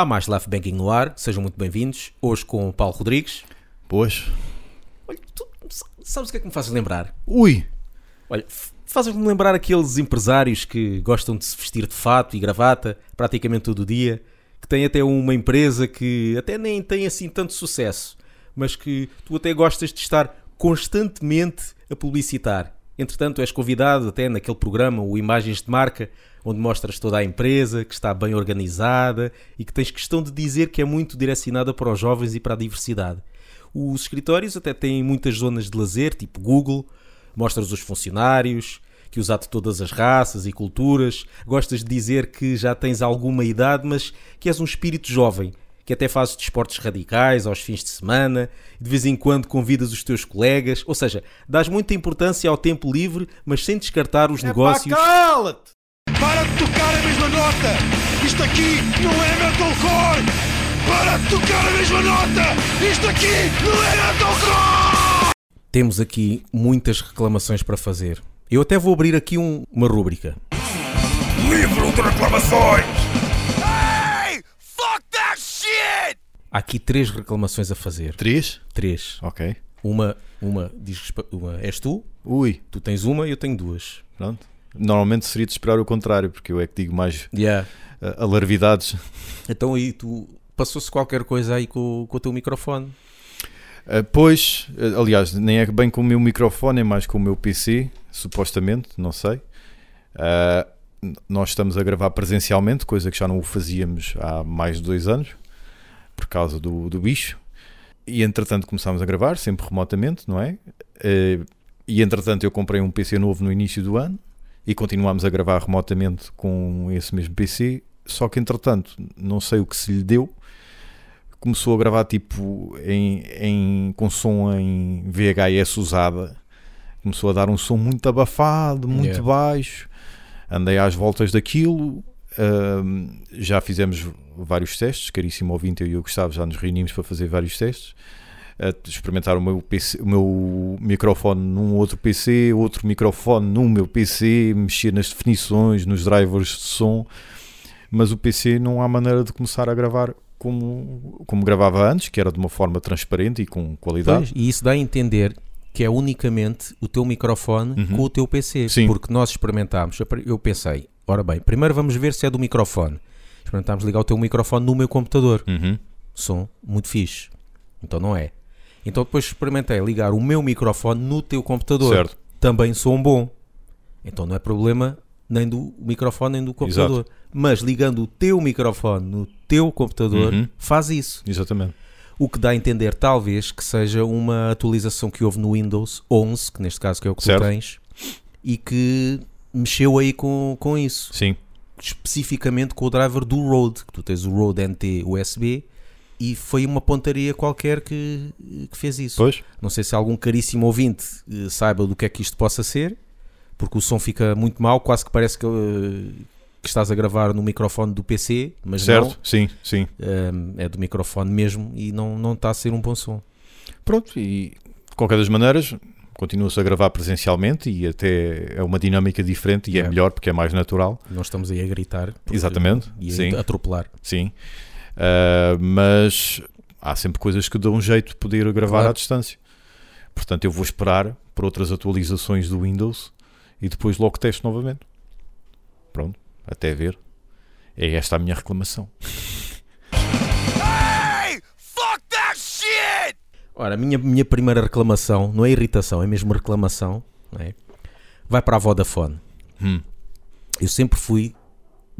Há mais Life Banking no ar, sejam muito bem-vindos. Hoje com o Paulo Rodrigues. Pois. Olha, tu sabes o que é que me fazes lembrar? Ui! Olha, fazes-me lembrar aqueles empresários que gostam de se vestir de fato e gravata praticamente todo o dia, que têm até uma empresa que até nem tem assim tanto sucesso, mas que tu até gostas de estar constantemente a publicitar. Entretanto, és convidado até naquele programa, o Imagens de Marca, onde mostras toda a empresa, que está bem organizada e que tens questão de dizer que é muito direcionada para os jovens e para a diversidade. Os escritórios até têm muitas zonas de lazer, tipo Google, mostras os funcionários, que os há de todas as raças e culturas, gostas de dizer que já tens alguma idade, mas que és um espírito jovem, que até fazes desportos radicais aos fins de semana, de vez em quando convidas os teus colegas, ou seja, dás muita importância ao tempo livre, mas sem descartar os É negócios. cala-te! Para de tocar a mesma nota! Isto aqui não é metalcore! Para de tocar a mesma nota! Isto aqui não é metalcore! Temos aqui muitas reclamações para fazer. Eu até vou abrir aqui um- uma rúbrica. Livro de reclamações! Hey! Fuck that shit! Há aqui três reclamações a fazer. Três? Três. Ok. Uma, uma, diz, uma és tu, Ui, tu tens uma e eu tenho duas. pronto. Normalmente seria de esperar o contrário, porque eu é que digo mais Yeah. uh, alarvidades. Então aí tu passou-se qualquer coisa aí com, com o teu microfone. Uh, pois, uh, aliás, nem é bem com o meu microfone, é mais com o meu PC, supostamente, não sei. Nós estamos a gravar presencialmente, coisa que já não o fazíamos há mais de dois anos, por causa do, do bicho. E entretanto começámos a gravar, sempre remotamente, não é? E entretanto eu comprei um PC novo no início do ano e continuámos a gravar remotamente com esse mesmo PC. Só que entretanto, não sei o que se lhe deu, começou a gravar tipo em, em, com som em VHS usada. Começou a dar um som muito abafado, muito Yeah. baixo. Andei às voltas daquilo. ahm, já fizemos vários testes, caríssimo ouvinte, eu e o Gustavo já nos reunimos para fazer vários testes. A experimentar o meu, PC, o meu microfone num outro PC, outro microfone no meu PC, mexer nas definições, nos drivers de som, mas o PC não há maneira de começar a gravar como, como gravava antes, que era de uma forma transparente e com qualidade. Pois, e isso dá a entender que é unicamente o teu microfone Uhum. com o teu PC. Sim. Porque nós experimentámos, eu pensei, ora bem, primeiro vamos ver se é do microfone. Experimentámos ligar o teu microfone no meu computador. Uhum. Som muito fixe. Então não é. Então depois experimentei ligar o meu microfone no teu computador. Certo. Também som bom. Então não é problema nem do microfone nem do computador. Mas ligando o teu microfone no teu computador, Uhum. faz isso. Exatamente. O que dá a entender, talvez, que seja uma atualização que houve no Windows 11, que neste caso que é o que Certo. tu tens, e que mexeu aí com, com isso. Sim. Especificamente com o driver do Rode, que tu tens o Rode NT USB, e foi uma pontaria qualquer que, que fez isso. Pois. Não sei se algum caríssimo ouvinte eh, saiba do que é que isto possa ser, porque o som fica muito mal, quase que parece que, eh, que estás a gravar no microfone do PC, mas certo. não, Sim, sim. eh, é do microfone mesmo e não, não está a ser um bom som. Pronto, e de qualquer das maneiras, continua-se a gravar presencialmente e até é uma dinâmica diferente e Yeah. é melhor porque é mais natural. Não estamos aí a gritar Exatamente, e a sim. atropelar. Sim. Ah, mas há sempre coisas que dão um jeito de poder gravar Claro. à distância. Portanto, eu vou esperar por outras atualizações do Windows e depois logo testo novamente. Pronto, até ver. É esta a minha reclamação. Hey! Fuck that shit! Ora, a minha, minha primeira reclamação, não é irritação, é mesmo reclamação, não é? vai para a Vodafone. Hum. Eu sempre fui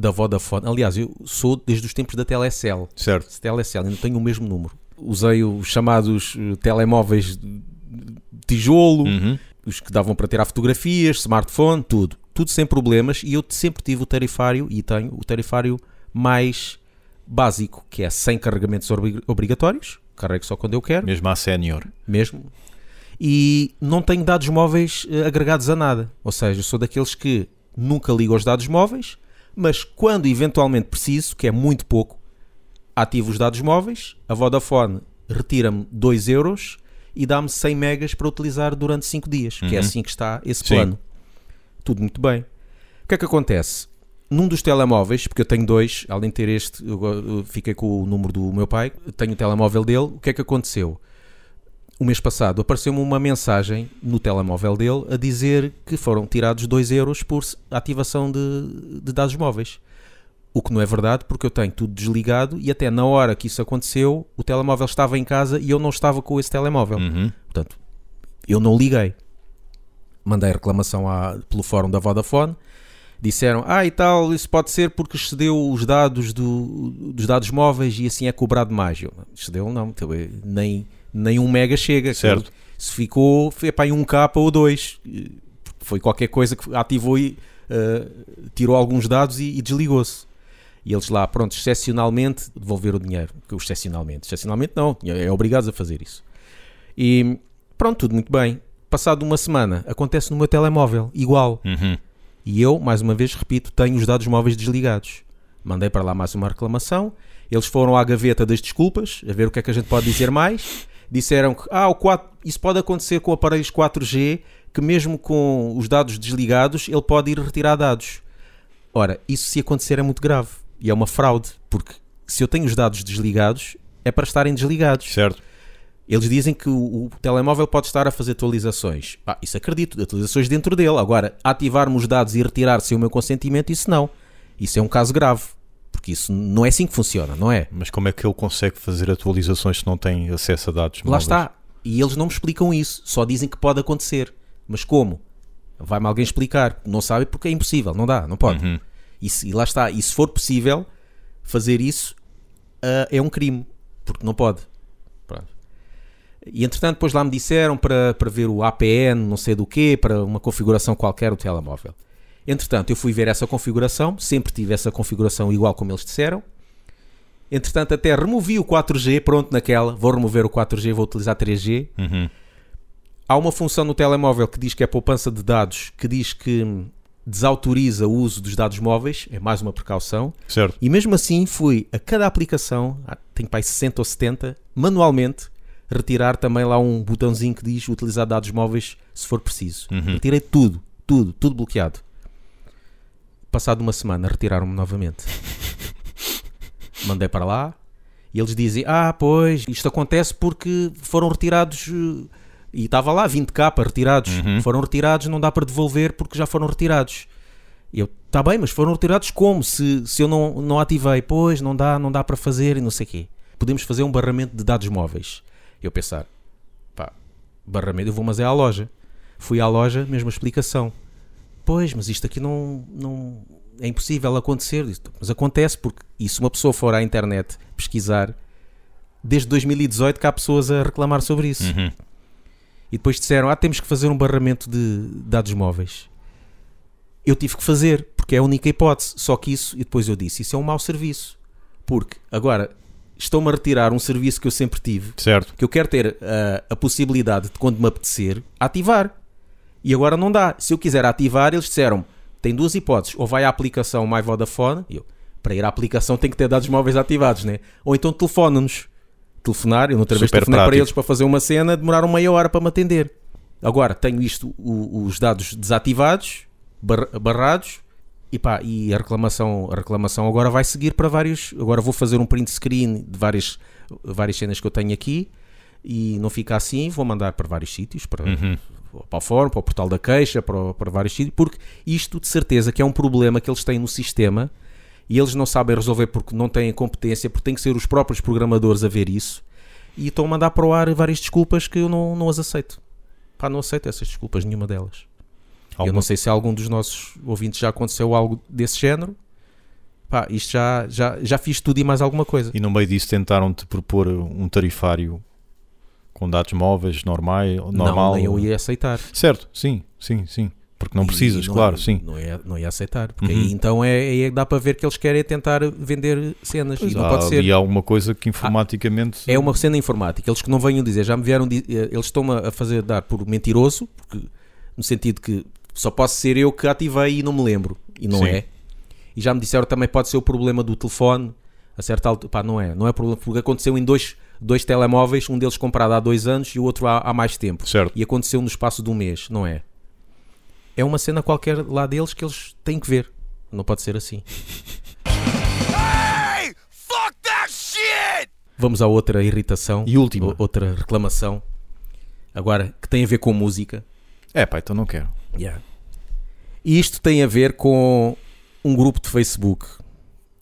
da Vodafone. Aliás, eu sou desde os tempos da Telecel. Certo. Telecel, ainda tenho o mesmo número. Usei os chamados eh, telemóveis de tijolo, Uhum. os que davam para tirar fotografias, smartphone, tudo. Tudo sem problemas e eu sempre tive o tarifário e tenho o tarifário mais básico, que é sem carregamentos obri- obrigatórios, carrego só quando eu quero, Mesmo à sénior. mesmo. E não tenho dados móveis eh, agregados a nada. Ou seja, sou daqueles que nunca ligo aos dados móveis, mas quando eventualmente preciso, que é muito pouco, ativo os dados móveis, a Vodafone retira-me 2 euros e dá-me 100 megas para utilizar durante 5 dias, que é Uhum. assim que está esse Sim. plano. Tudo muito bem. O que é que acontece? num dos telemóveis, porque eu tenho dois, além de ter este, eu fiquei com o número do meu pai, tenho o telemóvel dele. O que é que aconteceu? O mês passado apareceu-me uma mensagem no telemóvel dele a dizer que foram tirados 2 euros por ativação de, de dados móveis. O que não é verdade, porque eu tenho tudo desligado e até na hora que isso aconteceu, o telemóvel estava em casa e eu não estava com esse telemóvel. Uhum. Portanto, eu não liguei. Mandei reclamação à- pelo fórum da Vodafone. Disseram, ah e tal, isso pode ser porque excedeu os dados do- dos dados móveis e assim é cobrado mais. Eu, excedeu não, então, eh, nem, nem um mega chega. Certo. Se ficou, foi para um K ou dois. Foi qualquer coisa que ativou e eh, tirou alguns dados e, e desligou-se. E eles lá, pronto, excepcionalmente devolver o dinheiro. Excepcionalmente. Excepcionalmente não, é obrigados a fazer isso. E pronto, tudo muito bem. Passado uma semana, acontece no meu telemóvel, igual. Uhum. E eu, mais uma vez, repito, tenho os dados móveis desligados. Mandei para lá mais uma reclamação. Eles foram à gaveta das desculpas, a ver o que é que a gente pode dizer mais. Disseram que ah, o 4, isso pode acontecer com aparelhos 4G, que mesmo com os dados desligados, ele pode ir retirar dados. Ora, isso se acontecer é muito grave. E é uma fraude, porque se eu tenho os dados desligados, é para estarem desligados. Certo. Eles dizem que o, o telemóvel pode estar a fazer atualizações. Ah, isso acredito, atualizações dentro dele. Agora, ativar-me os dados e retirar sem o meu consentimento, isso não. Isso é um caso grave. Porque isso não é assim que funciona, não é? Mas como é que ele consegue fazer atualizações se não tem acesso a dados? Lá móveis? está. E eles não me explicam isso. Só dizem que pode acontecer. Mas como? Vai-me alguém explicar. Não sabe porque é impossível. Não dá, não pode. Uhum. E, se- e lá está. E se for possível fazer isso, ah, é um crime. Porque não pode. Pronto. E entretanto, depois lá me disseram para, para ver o APN, não sei do quê, para uma configuração qualquer do telemóvel. Entretanto, eu fui ver essa configuração, sempre tive essa configuração igual como eles disseram. Entretanto, até removi o 4G, pronto, naquela. Vou remover o 4G, vou utilizar 3G. Uhum. Há uma função no telemóvel que diz que é poupança de dados, que diz que desautoriza o uso dos dados móveis, é mais uma precaução. Certo. E mesmo assim fui a cada aplicação, tenho para aí 60 ou 70, manualmente, retirar também lá um botãozinho que diz utilizar dados móveis se for preciso. Uhum. Retirei tudo, tudo, tudo bloqueado. Passado uma semana, retiraram-me novamente. Mandei para lá e eles dizem: Ah, pois, isto acontece porque foram retirados. eh, E estava lá 20k retirados. Uhum. Foram retirados, não dá para devolver porque já foram retirados. Eu, tá bem, mas foram retirados como? Se, se eu não, não ativei, pois não dá, não dá para fazer e não sei o quê. Podemos fazer um barramento de dados móveis. Eu pensar, pá, barramento, eu vou, mas é à loja. Fui à loja, mesma explicação. Pois, mas isto aqui não, não é impossível acontecer. Mas acontece porque, e se uma pessoa for à internet pesquisar, desde 2018 que há pessoas a reclamar sobre isso. Uhum. E depois disseram: Ah, temos que fazer um barramento de dados móveis. Eu tive que fazer, porque é a única hipótese. Só que isso, e depois eu disse: Isso é um mau serviço. Porque agora estão-me a retirar um serviço que eu sempre tive, Certo. que eu quero ter a possibilidade de, quando me apetecer, ativar. E agora não dá. Se eu quiser ativar, eles disseram: tem duas hipóteses. Ou vai à aplicação My Vodafone, eu, para ir à aplicação tem que ter dados móveis ativados, né? Ou então telefona-nos. Telefonar, eu outra vez Super telefonei para eles para fazer uma cena, demoraram meia hora para me atender. Agora tenho isto, o- os dados desativados, bar- barrados, e pá, e a reclamação, a reclamação agora vai seguir para vários. Agora vou fazer um print screen de várias, várias cenas que eu tenho aqui e não fica assim, vou mandar para vários sítios, para, Uhum. Para o fórum, para o portal da queixa, para, o- para vários sítios, porque isto de certeza que é um problema que eles têm no sistema e eles não sabem resolver porque não têm competência, porque tem que ser os próprios programadores a ver isso e estão a mandar para o ar várias desculpas que eu não, não as aceito. Pá, não aceito essas desculpas, nenhuma delas. Eu não sei se algum dos nossos ouvintes já aconteceu algo desse género. Pá, isto já, já, já fiz tudo e mais alguma coisa. E no meio disso tentaram-te propor um tarifário com dados móveis normais, normal. Não, nem eu ia aceitar. Certo, sim, sim, sim. Porque não E precisas, não- claro, sim. Não ia, não ia aceitar. Porque Uhum. aí então é, é dá para ver que eles querem tentar vender cenas. Pois e não há pode ser. ali alguma coisa que informaticamente. É uma cena informática. Eles que não venham dizer, já me vieram, eh, eles estão-me a fazer dar por mentiroso, porque, no sentido que só posso ser eu que ativei e não me lembro. E não Sim. é. E já me disseram também pode ser o problema do telefone. A certa altura, pá, não é. Não é problema, porque aconteceu em dois, dois telemóveis, um deles comprado há dois anos e o outro há, há mais tempo. Certo. E aconteceu no espaço de um mês, não é? É uma cena qualquer lá deles que eles têm que ver. Não pode ser assim. Hey! Fuck that shit! Vamos à outra irritação. E última. Outra reclamação. Agora, que tem a ver com música. É pá, então não quero. E isto tem a ver com um grupo de Facebook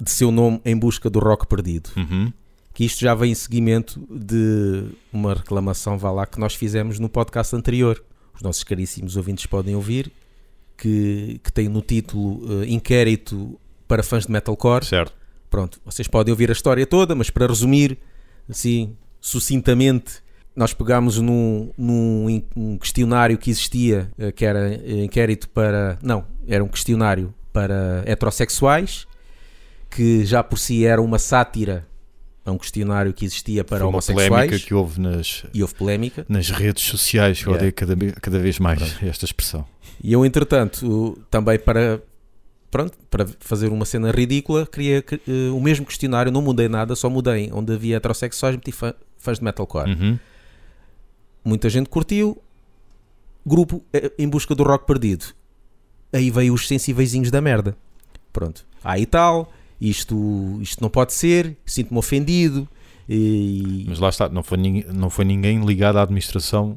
de seu nome em busca do rock perdido. Uhum. Que isto já vem em seguimento de uma reclamação, vá lá, que nós fizemos no podcast anterior. Os nossos caríssimos ouvintes podem ouvir, que, que tem no título eh, Inquérito para fãs de Metalcore. Certo. Pronto, vocês podem ouvir a história toda, mas para resumir, assim, sucintamente, nós pegámos num, num um questionário que existia, eh, que era eh, inquérito para. Não, era um questionário para heterossexuais, que já por si era uma sátira a um questionário que existia para Foi uma homossexuais. polémica que houve nas, E houve polémica. nas redes sociais. Eu Yeah. odeio cada, cada vez mais esta expressão. E eu, entretanto, também para, pronto, para fazer uma cena ridícula, queria que, eh, o mesmo questionário, não mudei nada, só mudei onde havia heterossexuais, meti fã- fãs de metalcore. Uhum. Muita gente curtiu. Grupo eh, em busca do rock perdido. Aí veio os sensíveis da merda. Pronto. Aí tal, isto, isto não pode ser, sinto-me ofendido. E, Mas lá está, não foi, ninguém, não foi ninguém ligado à administração,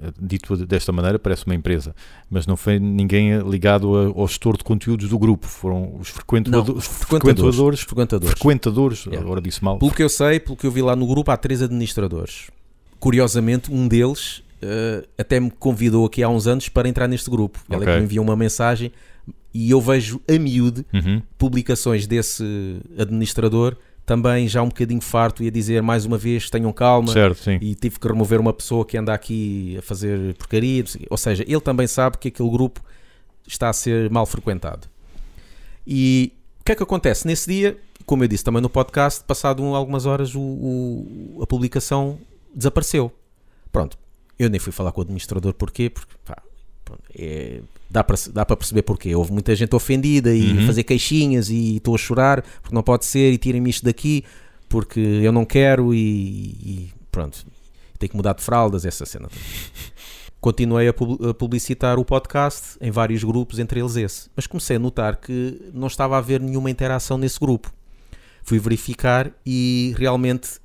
eh, dito desta maneira, parece uma empresa, mas não foi ninguém ligado a- ao gestor de conteúdos do grupo. Foram os não, frequentadores. os frequentadores. frequentadores, frequentadores. frequentadores, Yeah. agora disse mal. Pelo que eu sei, pelo que eu vi lá no grupo, há três administradores. Curiosamente, um deles eh, até me convidou aqui há uns anos para entrar neste grupo. Ele é Ok. que me enviou uma mensagem e eu vejo a miúde Uhum. publicações desse administrador também já um bocadinho farto e a dizer mais uma vez tenham calma Certo, sim. e tive que remover uma pessoa que anda aqui a fazer porcaria. Ou seja, ele também sabe que aquele grupo está a ser mal frequentado. E o que é que acontece? Nesse dia, como eu disse também no podcast, passado um- algumas horas o, o- a publicação desapareceu. Pronto, eu nem fui falar com o administrador porquê, porque pá, pronto, é- dá para dá perceber porquê. Houve muita gente ofendida e Uhum. fazer queixinhas e estou a chorar porque não pode ser e tirem-me isto daqui porque eu não quero e, e pronto, tenho que mudar de fraldas, essa cena. Continuei a publicitar o podcast em vários grupos, entre eles esse. Mas comecei a notar que não estava a haver nenhuma interação nesse grupo. Fui verificar e realmente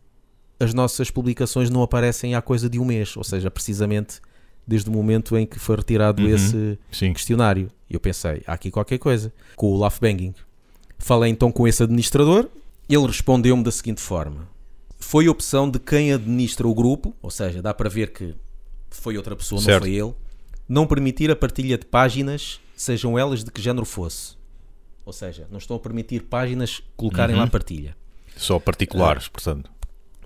as nossas publicações não aparecem há coisa de um mês, ou seja, precisamente desde o momento em que foi retirado Uhum. esse Sim. questionário. E eu pensei, há aqui qualquer coisa. Com o Laugh Banging. Falei então com esse administrador, ele respondeu-me da seguinte forma: Foi opção de quem administra o grupo, ou seja, dá para ver que foi outra pessoa, Certo. não foi ele, não permitir a partilha de páginas, sejam elas de que género fosse. Ou seja, não estão a permitir páginas colocarem Uhum. lá partilha. Só particulares, portanto.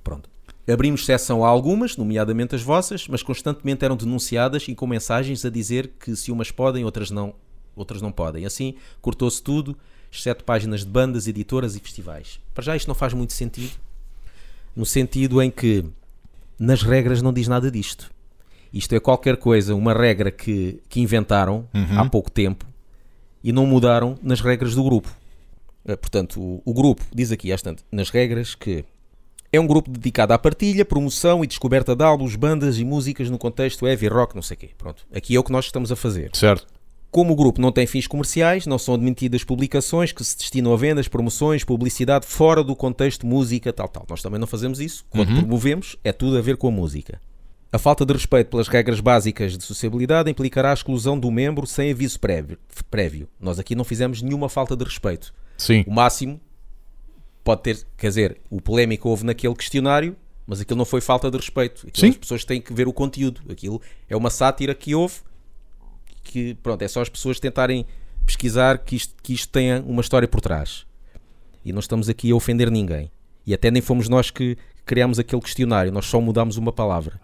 Pronto. Abrimos exceção a algumas, nomeadamente as vossas, mas constantemente eram denunciadas e com mensagens a dizer que se umas podem, outras não, outras não podem. Assim, cortou-se tudo, exceto páginas de bandas, editoras e festivais. Para já isto não faz muito sentido, no sentido em que nas regras não diz nada disto. Isto é qualquer coisa, uma regra que, que inventaram Uhum. há pouco tempo e não mudaram nas regras do grupo. Eh, Portanto, o, o grupo diz aqui, às tantas, nas regras, que é um grupo dedicado à partilha, promoção e descoberta de álbuns, bandas e músicas no contexto heavy rock, não sei o quê. Pronto, aqui é o que nós estamos a fazer. Certo. Como o grupo não tem fins comerciais, não são admitidas publicações que se destinam a vendas, promoções, publicidade fora do contexto música, tal, tal. Nós também não fazemos isso. Quando promovemos, é tudo a ver com a música. A falta de respeito pelas regras básicas de sociabilidade implicará a exclusão do membro sem aviso prévio. prévio. Nós aqui não fizemos nenhuma falta de respeito. Sim. O máximo pode ter, quer dizer, o polémico houve naquele questionário, mas aquilo não foi falta de respeito. Aquilo Sim. As pessoas têm que ver o conteúdo. Aquilo é uma sátira que houve, que pronto, é só as pessoas tentarem pesquisar que isto, que isto tenha uma história por trás. E não estamos aqui a ofender ninguém. E até nem fomos nós que criámos aquele questionário, nós só mudámos uma palavra.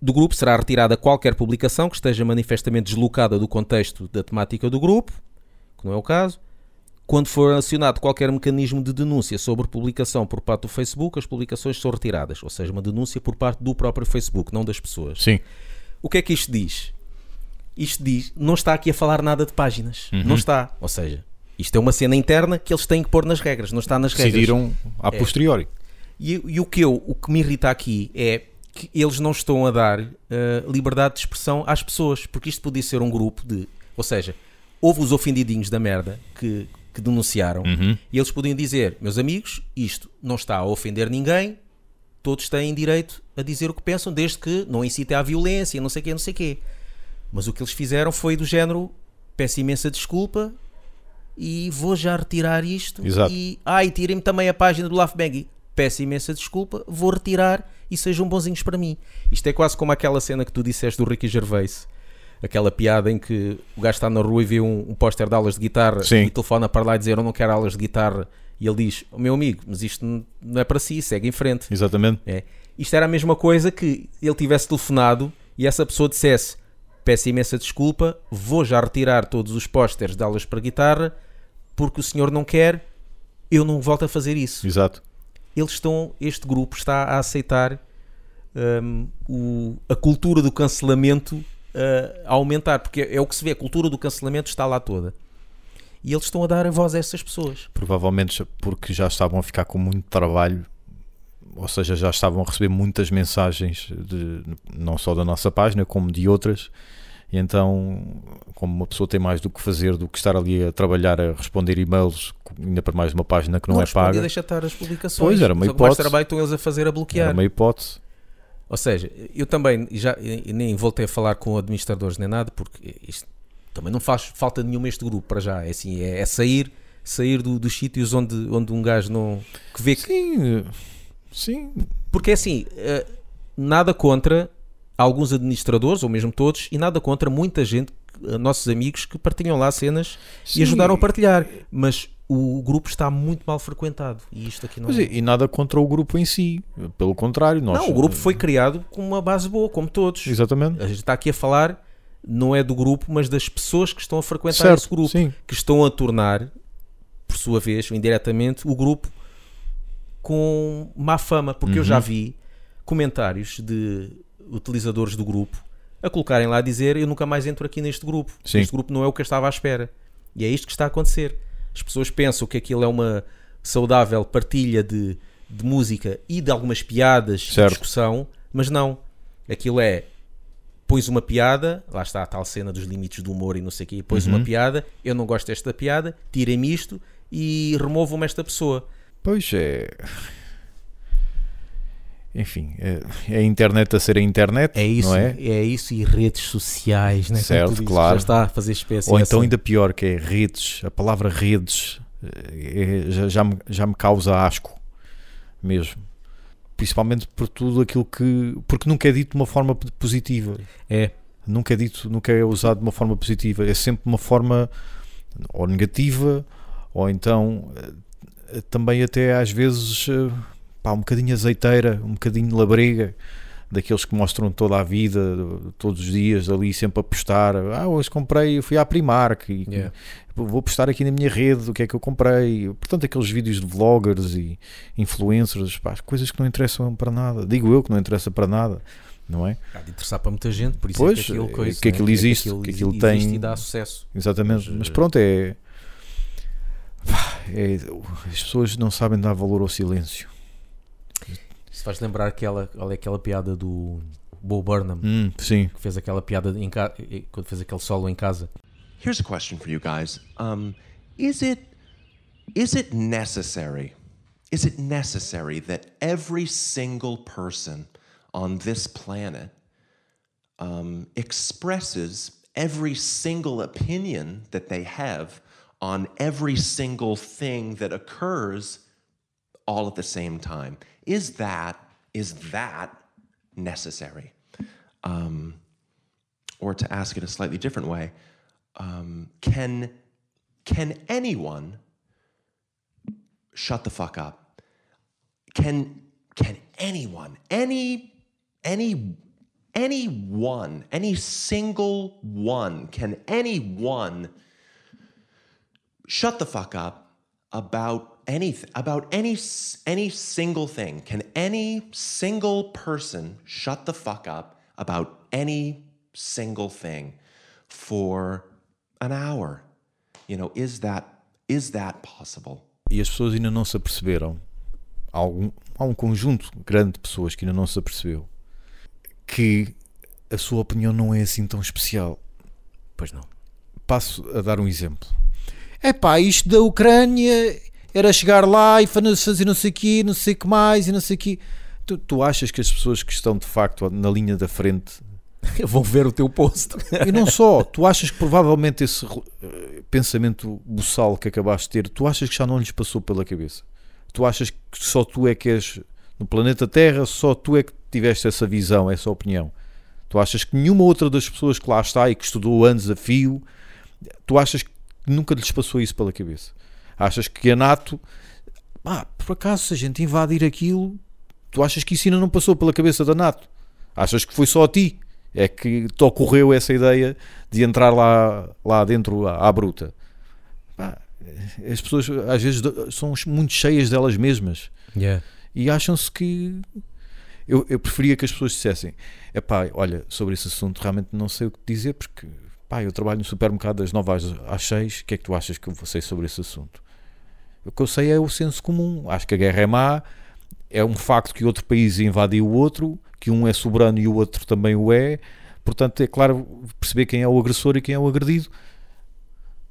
Do grupo será retirada qualquer publicação que esteja manifestamente deslocada do contexto da temática do grupo, que não é o caso. Quando for acionado qualquer mecanismo de denúncia sobre publicação por parte do Facebook, as publicações são retiradas, ou seja, uma denúncia por parte do próprio Facebook, não das pessoas. Sim. O que é que isto diz? Isto diz, não está aqui a falar nada de páginas. Uhum. Não está. Ou seja, isto é uma cena interna que eles têm que pôr nas regras, não está nas regras. Decidiram a posteriori. E, e o, que eu, o que me irrita aqui é que eles não estão a dar eh, liberdade de expressão às pessoas, porque isto podia ser um grupo de. Ou seja, houve os ofendidinhos da merda que que denunciaram. Uhum. E eles podiam dizer: meus amigos, isto não está a ofender ninguém, todos têm direito a dizer o que pensam, desde que não incitem à violência, não sei o quê, não sei o quê. Mas o que eles fizeram foi do género: peço imensa desculpa e vou já retirar isto. Exato. E, ah, e tirem-me também a página do Maggie. Peço imensa desculpa, vou retirar e sejam bonzinhos para mim. Isto é quase como aquela cena que tu disseste do Ricky Gervais. Aquela piada em que o gajo está na rua e vê um, um póster de aulas de guitarra Sim. e telefona para lá e dizer eu não quero aulas de guitarra e ele diz, "Oh, meu amigo, mas isto não é para si, segue em frente. Exatamente. É. Isto era a mesma coisa que ele tivesse telefonado e essa pessoa dissesse: Peço imensa desculpa, vou já retirar todos os pósteres de aulas para guitarra porque o senhor não quer, eu não volto a fazer isso. Exato. Eles estão, este grupo está a aceitar hum, o- a cultura do cancelamento uh, a aumentar, porque é o que se vê, a cultura do cancelamento está lá toda. E eles estão a dar a voz a essas pessoas. Provavelmente porque já estavam a ficar com muito trabalho, ou seja, já estavam a receber muitas mensagens, de, não só da nossa página, como de outras. E então, como uma pessoa tem mais do que fazer do que estar ali a trabalhar, a responder e-mails, ainda para mais uma página que não, é responde e paga, deixa estar as publicações. Pois, era uma que mais hipótese. trabalho estão eles a fazer a bloquear. era uma hipótese. Ou seja, eu também já e nem voltei a falar com administradores nem nada, porque isto também não faz falta nenhuma este grupo para já. É assim, é, é sair, sair do- dos sítios onde, onde um gajo não. que vê que. Sim, sim, Porque é assim, eh, nada contra alguns administradores, ou mesmo todos, e nada contra muita gente, nossos amigos, que partilham lá cenas Sim. e ajudaram a partilhar. Mas o grupo está muito mal frequentado. E isto aqui não Mas e, e nada contra o grupo em si, pelo contrário, nós. Não, o grupo foi criado com uma base boa, como todos. Exatamente. A gente está aqui a falar, não é do grupo, mas das pessoas que estão a frequentar Certo, esse grupo, sim. que estão a tornar, por sua vez, indiretamente, o grupo com má fama, porque eu já Uhum. vi comentários de utilizadores do grupo a colocarem lá a dizer eu nunca mais entro aqui neste grupo. Sim. Este grupo não é o que eu estava à espera. E é isto que está a acontecer. As pessoas pensam que aquilo é uma saudável partilha de, de música e de algumas piadas e Certo. discussão, mas não. Aquilo é pões uma piada, lá está a tal cena dos limites do humor e não sei o quê, pões Uhum. uma piada, eu não gosto desta piada, tirem-me isto e removam-me esta pessoa. Pois é. Enfim, é, é a internet a ser a internet, É isso, não é? é isso e redes sociais, né? Certo, dizes, claro. Já está a fazer espécie Ou então ainda pior, que é redes, a palavra redes eh, é- já, já, me, já me causa asco mesmo. Principalmente por tudo aquilo que. Porque nunca é dito de uma forma positiva. É, Nunca é dito, nunca é usado de uma forma positiva. É sempre uma forma ou negativa, ou então eh, também até às vezes eh, pá, um bocadinho azeiteira, um bocadinho labrega, daqueles que mostram toda a vida, todos os dias ali sempre a postar. Ah, hoje comprei, fui à Primark e Yeah. vou postar aqui na minha rede o que é que eu comprei. Portanto, aqueles vídeos de vloggers e influencers, pá, coisas que não interessam para nada. Digo eu que não interessa para nada, não é? há de interessar para muita gente, por isso Pois, é que aquilo, é coisa, que aquilo né? existe, aquilo que aquilo existe tem- e dá sucesso. Exatamente. Mas, Mas, eh, pronto, é... é- As pessoas não sabem dar valor ao silêncio. Isso faz lembrar aquela, olha aquela piada do Bo Burnham, Hum, sim. que fez aquela piada em ca... quando fez aquele solo em casa. Here's a question for you guys. Um, is it is it necessary? Is it necessary that every single person on this planet um, expresses every single opinion that they have on every single thing that occurs all at the same time? Is that is that necessary? Um, or to ask it a slightly different way, um, can can anyone shut the fuck up? Can can anyone any any any one any single one can anyone shut the fuck up about anything about any any single thing can any single person shut the fuck up about any single thing for an hour you know is that is that possible E as pessoas ainda não se aperceberam. Há, algum, há um conjunto grande de pessoas que ainda não se apercebeu que a sua opinião não é assim tão especial. Pois não. Passo a dar um exemplo. é pá, isto da Ucrânia era chegar lá e fa- fazer não sei o quê, não sei o que mais e não sei o quê. Tu, tu achas que as pessoas que estão de facto na linha da frente Vão ver o teu post. e não só, tu achas que provavelmente esse eh, pensamento buçal que acabaste de ter, tu achas que já não lhes passou pela cabeça? Tu achas que só tu é que és no planeta Terra, só tu é que tiveste essa visão, essa opinião? Tu achas que nenhuma outra das pessoas que lá está e que estudou anos a fio, tu achas que nunca lhes passou isso pela cabeça? Achas que a NATO, ah, por acaso, se a gente invadir aquilo, tu achas que isso ainda não passou pela cabeça da NATO? Achas que foi só a ti? É que te ocorreu essa ideia de entrar lá, lá dentro à, à bruta. Pá, as pessoas às vezes são muito cheias delas mesmas Yeah. e acham-se que. Eu, eu preferia que as pessoas dissessem: é pá, olha, sobre esse assunto realmente não sei o que dizer, porque pá, eu trabalho no supermercado das 9 às, às 6, o que é que tu achas que eu vou sei sobre esse assunto? O que eu sei é o senso comum. Acho que a guerra é má, é um facto que outro país invadiu o outro, que um é soberano e o outro também o é. Portanto, é claro perceber quem é o agressor e quem é o agredido.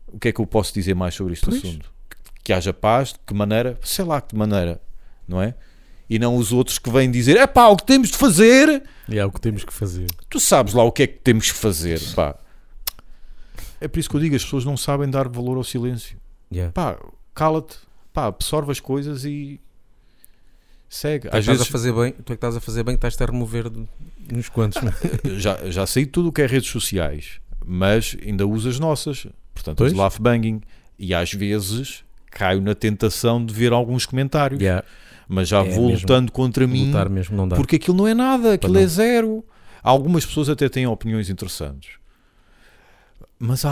O que é que eu posso dizer mais sobre este Pois. assunto? Que, que haja paz, de que maneira? Sei lá, de que maneira, não é? E não os outros que vêm dizer: é pá, o que temos de fazer, É o que temos que fazer. tu sabes lá o que é que temos que fazer, pá. É por isso que eu digo: as pessoas não sabem dar valor ao silêncio. Yeah. Pá, cala-te, pá, absorve as coisas e segue. Tu é Às estás vezes a fazer bem, tu é que estás a fazer bem, estás-te a remover de, uns quantos. não é? já, já sei tudo o que é redes sociais, mas ainda uso as nossas. Portanto, Pois. os laugh banging. E às vezes caio na tentação de ver alguns comentários, Yeah. mas já É vou mesmo. lutando contra mim porque aquilo não é nada, aquilo é zero. Algumas pessoas até têm opiniões interessantes, mas há,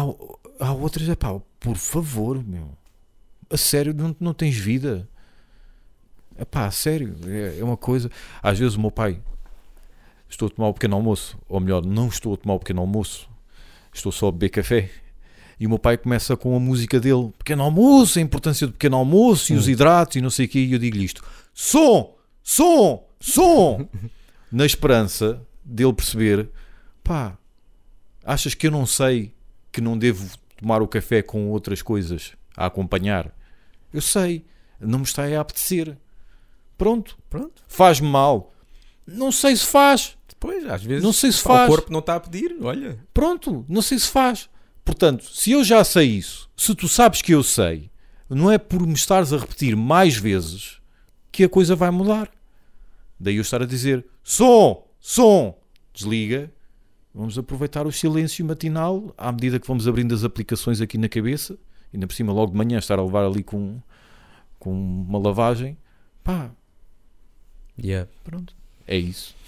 há outras, é pá, por favor, meu, a sério, não, não tens vida. É pá, a sério, é, é uma coisa. Às vezes o meu pai, estou a tomar o pequeno almoço, ou melhor, não estou a tomar o pequeno almoço, estou só a beber café. E o meu pai começa com a música dele: pequeno almoço, a importância do pequeno almoço e os hidratos e não sei o quê. E eu digo-lhe isto: som, som, som, na esperança dele perceber: pá, achas que eu não sei que não devo tomar o café com outras coisas a acompanhar? Eu sei, não me está a apetecer. Pronto, Pronto. faz-me mal. Não sei se faz. Depois, às vezes, Não sei se pá, faz. o corpo não está a pedir, olha. Pronto, não sei se faz. Portanto, se eu já sei isso, se tu sabes que eu sei, não é por me estares a repetir mais vezes que a coisa vai mudar. Daí eu estar a dizer: som, som, desliga. Vamos aproveitar o silêncio matinal à medida que vamos abrindo as aplicações aqui na cabeça. Ainda por cima, logo de manhã, estar a levar ali com, com uma lavagem. Pá, Yeah. pronto. É isso.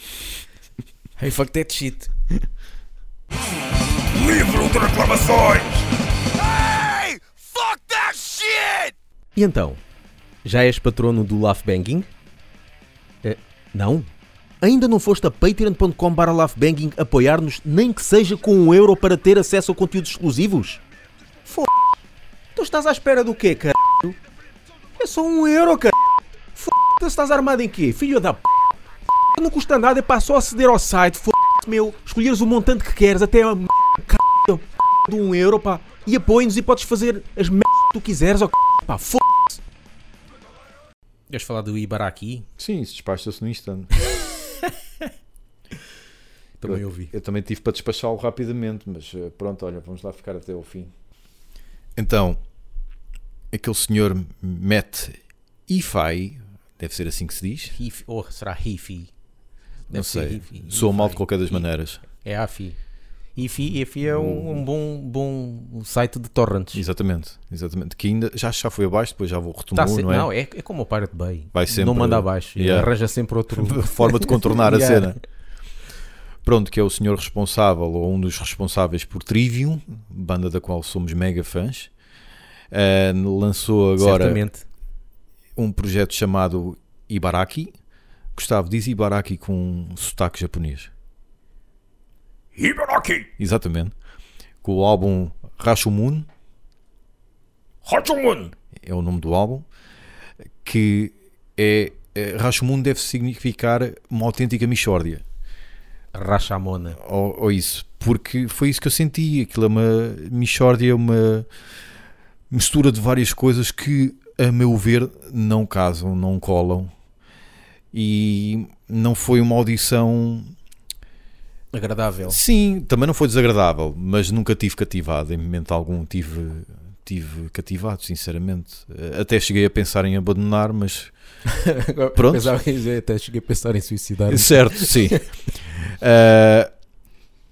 Hey, fuck that shit. Livro de reclamações! Hey! Fuck that shit! E então? Já és patrono do Laugh Banging? Eh, não? Ainda não foste a patreon.com barra laughbanging apoiar-nos, nem que seja com um euro para ter acesso a conteúdos exclusivos? Tu estás à espera do quê, cara? É só um euro, cara. F... Estás armado em quê? Filho da p... Não custa nada, é para só aceder ao site, f... meu, escolheres o montante que queres, até a m... c... de um euro, pá. E apoia-nos e podes fazer as m... que tu quiseres, ó, c... pá, f... Queres falar do Ibaraki? Sim, isso despacha-se no instante. Também ouvi. Eu também tive para despachá-lo rapidamente, mas eh, pronto, olha, vamos lá ficar até ao fim. Então, aquele senhor Matt Ifai, deve ser assim que se diz, ou será Hifi? não sei, Hifi. sou mal de qualquer das maneiras. É Afi. Hifi, Hifi é um, um bom, bom site de torrents. Exatamente, exatamente. Que ainda já, já foi abaixo, depois já vou Tá retomou, se- não é? não, é, é como o Pirate Bay. Vai sempre- Não manda abaixo. Yeah. Arranja sempre outro. forma de contornar a Yeah. cena. Pronto, que é o senhor responsável, ou um dos responsáveis por Trivium, banda da qual somos mega fãs. Eh, lançou agora Certamente. um projeto chamado Ibaraki. Gustavo, diz Ibaraki com um sotaque japonês. Ibaraki! Exatamente. Com o álbum Rashomon, Hachumun! é o nome do álbum, que é, é Rashomon deve significar uma autêntica mixórdia. Rachamona. ou, ou isso, porque foi isso que eu senti. Aquilo é uma mixórdia, uma. Mistura de várias coisas que, a meu ver, não casam, não colam. E não foi uma audição. Agradável. Sim, também não foi desagradável, mas nunca tive cativado. Em momento algum tive, tive cativado, sinceramente. Até cheguei a pensar em abandonar, mas Pronto. Pensava dizer, até cheguei a pensar em suicidar. Certo, sim. Uh,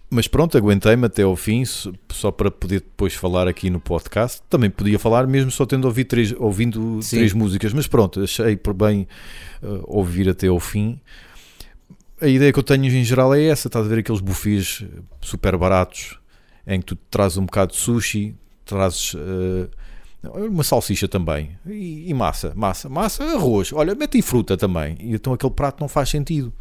mas pronto, aguentei-me até ao fim, só para poder depois falar aqui no podcast. Também podia falar, mesmo só tendo ouvido três, ouvindo três músicas, mas pronto, achei por bem uh, ouvir até ao fim. A ideia que eu tenho em geral é essa: estás a ver aqueles buffets super baratos em que tu trazes um bocado de sushi, trazes. Uh, uma salsicha também. E, e, massa, massa, massa, arroz. Olha, mete fruta também. E então aquele prato não faz sentido.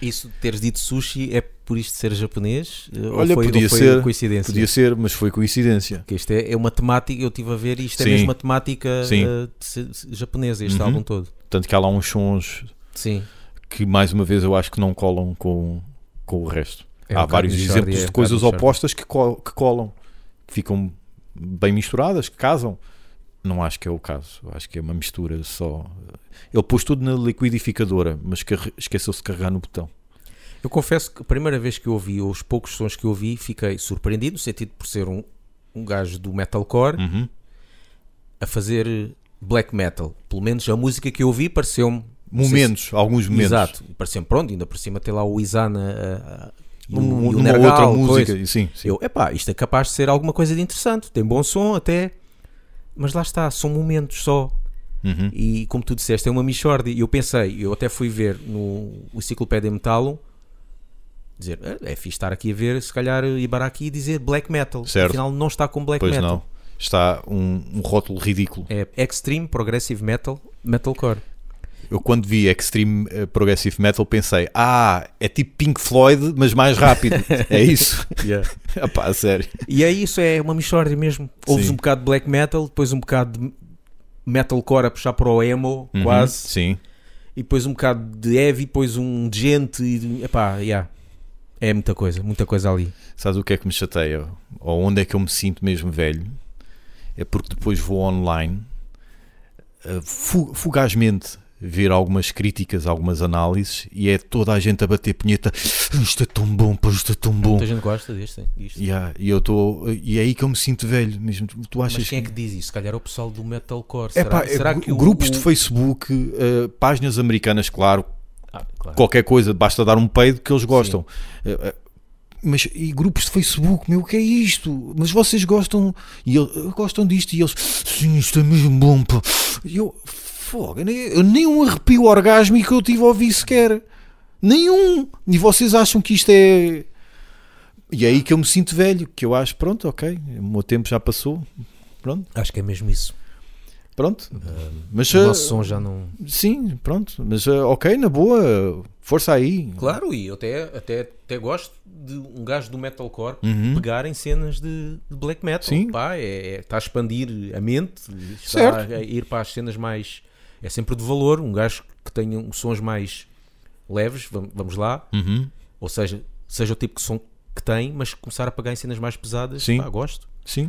Isso, teres dito sushi, é por isto ser japonês? Olha, ou foi, podia foi ser. coincidência? Podia ser, mas foi coincidência. Porque isto é, é uma temática, eu estive a ver, isto Sim. é mesmo uma temática uh, japonesa, este Uhum. álbum todo. Tanto que há lá uns sons Sim. que, mais uma vez, eu acho que não colam com, com o resto. É um há bocado vários exemplos é um de coisas bocado Mixórdia. opostas que, col- que colam, que ficam bem misturadas, que casam. Não acho que é o caso. Acho que é uma mistura só. Ele pôs tudo na liquidificadora, mas esqueceu-se de carregar no botão. Eu confesso que a primeira vez que eu ouvi, ou os poucos sons que eu ouvi, fiquei surpreendido, no sentido por ser um, um gajo do metalcore Uhum. a fazer black metal. Pelo menos a música que eu ouvi pareceu-me. Momentos, alguns momentos. Exato, pareceu-me pronto, ainda por cima tem lá o Izana a- a- e o, Num- e o numa Nergal, outra música. coisa. Sim, sim. Eu, epá, isto é capaz de ser alguma coisa de interessante, tem bom som até, mas lá está, são momentos só. Uhum. E como tu disseste, é uma Michordi. E eu pensei, eu até fui ver no Enciclopédia Metalum, dizer, "Ah, é fixe estar aqui a ver, se calhar Ibaraki e dizer black metal. Certo. Afinal, não está com black Pois metal. não. Está um, um rótulo ridículo. É extreme progressive metal, metalcore. Eu quando vi Extreme eh, Progressive Metal pensei, ah, é tipo Pink Floyd, mas mais rápido. é isso? Epá, a sério. E é isso, é uma Michordi mesmo. Ouves Sim. um bocado de black metal, depois um bocado de metalcore a puxar para o emo, Uhum, quase. Sim. E depois um bocado de heavy, depois um de gente. E, epá, yeah. É muita coisa, muita coisa ali. Sabes o que é que me chateia? Ou onde é que eu me sinto mesmo velho? É porque depois vou online, fu- fugazmente, ver algumas críticas, algumas análises, e é toda a gente a bater punheta. Isto é tão bom, pá, isto é tão bom. Muita gente gosta deste, disto. Yeah, e eu estou e é aí que eu me sinto velho mesmo. Tu- achas Mas quem é que diz isso? Se calhar é o pessoal do metalcore. É Será, pá, será é, que grupos o- de Facebook, eh, páginas americanas, claro, Ah, claro. qualquer coisa, basta dar um peido que eles gostam. Eh, eh, Mas e grupos de Facebook, meu, o que é isto? Mas vocês gostam e gostam disto e eles, sim, isto é mesmo bom, pá. E eu, fogo, eu nem, eu nem um arrepio orgásmico eu tive a ouvir sequer. Nenhum. E vocês acham que isto é. E é aí que eu me sinto velho, que eu acho, pronto, ok, o meu tempo já passou. Pronto, Acho que é mesmo isso. pronto. Mas O eh, nosso som já não. Sim, pronto. Mas eh, ok, na boa, força aí. Claro, e eu até, até, até gosto de um gajo do metalcore Uhum. pegar em cenas de, de black metal. Sim. Pá, é, é- está a expandir a mente, está Certo. a ir para as cenas mais. É sempre de valor. Um gajo que tenha sons mais leves, vam- vamos lá. Uhum. Ou seja, seja o tipo de som que tem, mas começar a pegar em cenas mais pesadas, Sim. pá, gosto. Sim.